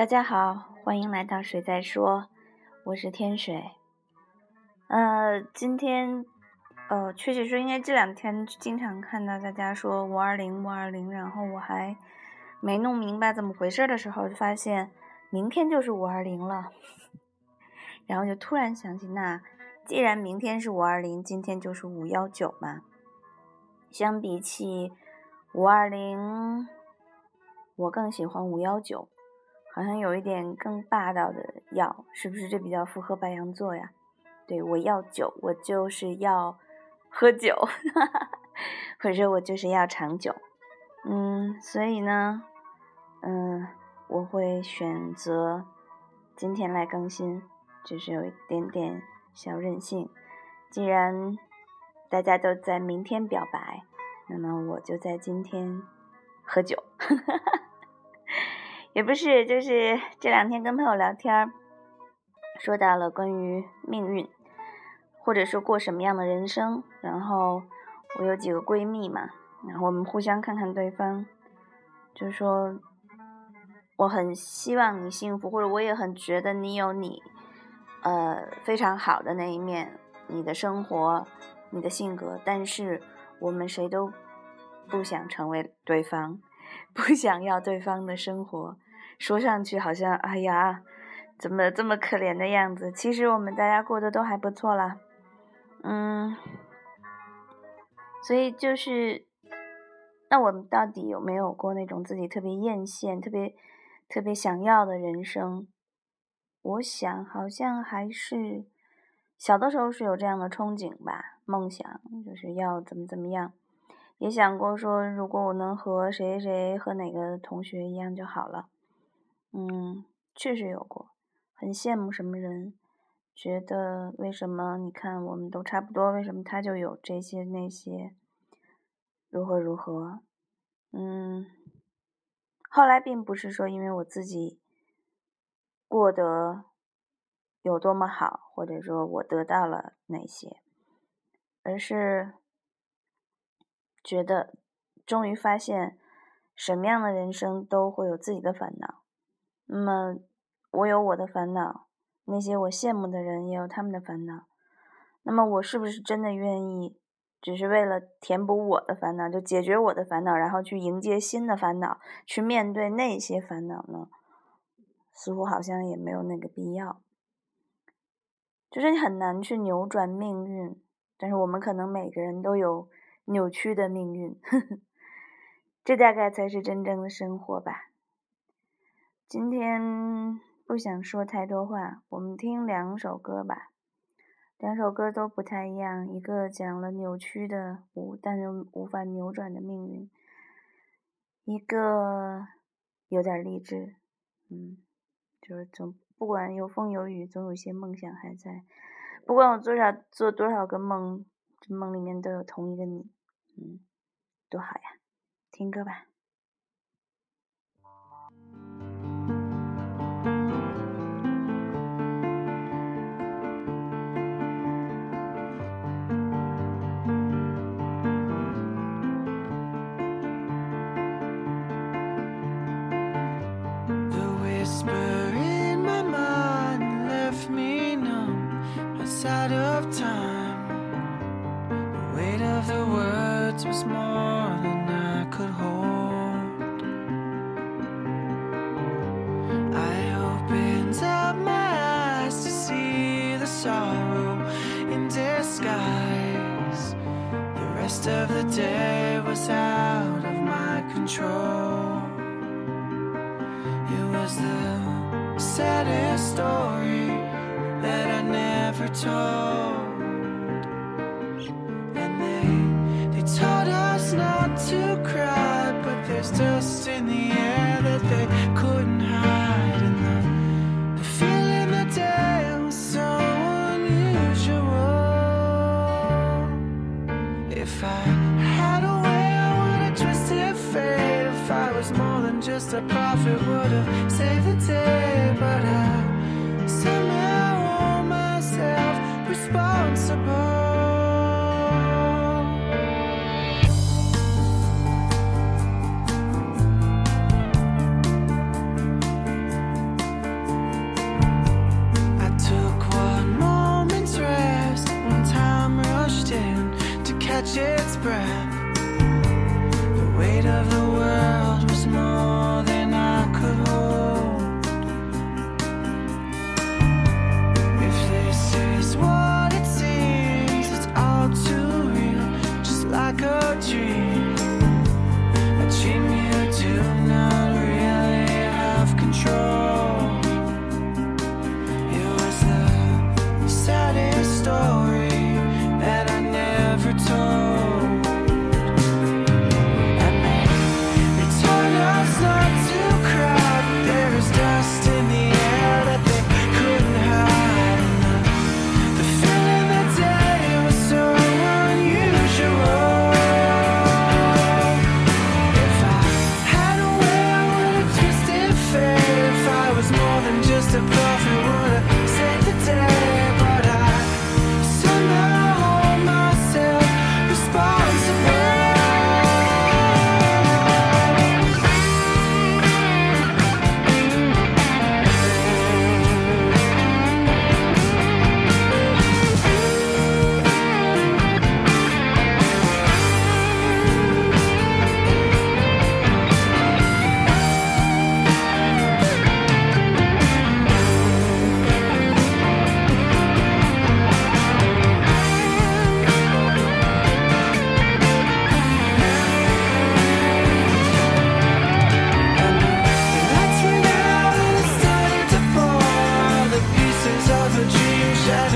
大家好，欢迎来到水在说，我是天水。呃，今天，呃，确切说应该这两天经常看到大家说五二零五二零，然后我还没弄明白怎么回事的时候，就发现明天就是五二零了，然后就突然想起，那既然明天是五二零，今天就是五幺九嘛。相比起五二零，我更喜欢五幺九。好像有一点更霸道的要，是不是这比较符合白羊座呀？对我要酒，我就是要喝酒，或者我就是要长久。嗯，所以呢，嗯，我会选择今天来更新，就是有一点点小任性。既然大家都在明天表白，那么我就在今天喝酒。哈哈哈也不是，就是这两天跟朋友聊天，说到了关于命运，或者说过什么样的人生。然后我有几个闺蜜嘛，然后我们互相看看对方，就说我很希望你幸福，或者我也很觉得你有你呃非常好的那一面，你的生活，你的性格，但是我们谁都不想成为对方。不想要对方的生活，说上去好像哎呀，怎么这么可怜的样子？其实我们大家过得都还不错啦，嗯，所以就是，那我们到底有没有过那种自己特别艳羡、特别特别想要的人生？我想好像还是小的时候是有这样的憧憬吧，梦想就是要怎么怎么样。也想过说，如果我能和谁谁和哪个同学一样就好了。嗯，确实有过，很羡慕什么人，觉得为什么你看我们都差不多，为什么他就有这些那些，如何如何？嗯，后来并不是说因为我自己过得有多么好，或者说我得到了哪些，而是。觉得终于发现，什么样的人生都会有自己的烦恼。那么我有我的烦恼，那些我羡慕的人也有他们的烦恼。那么我是不是真的愿意，只是为了填补我的烦恼，就解决我的烦恼，然后去迎接新的烦恼，去面对那些烦恼呢？似乎好像也没有那个必要。就是你很难去扭转命运，但是我们可能每个人都有。扭曲的命运，呵 呵这大概才是真正的生活吧。今天不想说太多话，我们听两首歌吧。两首歌都不太一样，一个讲了扭曲的无，但又无法扭转的命运；一个有点励志，嗯，就是总不管有风有雨，总有些梦想还在。不管我做啥做多少个梦，这梦里面都有同一个你。嗯，多好呀！听歌吧。Of the day was out of my control. It was the saddest story that I never told. And they, they taught us not to cry, but there's dust in the air that they a prophet, would have saved the day.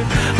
it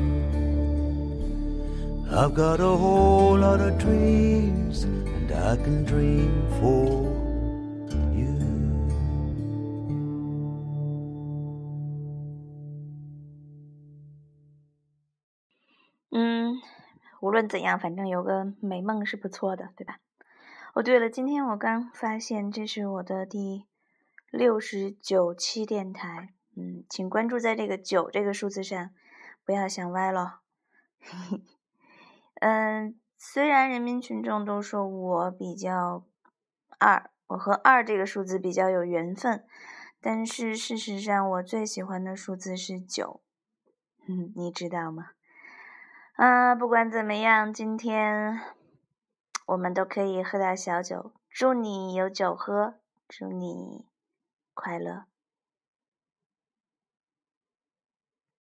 I've got a whole lot of dreams, and I can dream for you. 嗯，无论怎样，反正有个美梦是不错的，对吧？哦，对了，今天我刚发现这是我的第六十九期电台，嗯，请关注在这个九这个数字上，不要想歪了。嘿 嘿嗯，虽然人民群众都说我比较二，我和二这个数字比较有缘分，但是事实上我最喜欢的数字是九，嗯，你知道吗？啊，不管怎么样，今天我们都可以喝点小酒，祝你有酒喝，祝你快乐。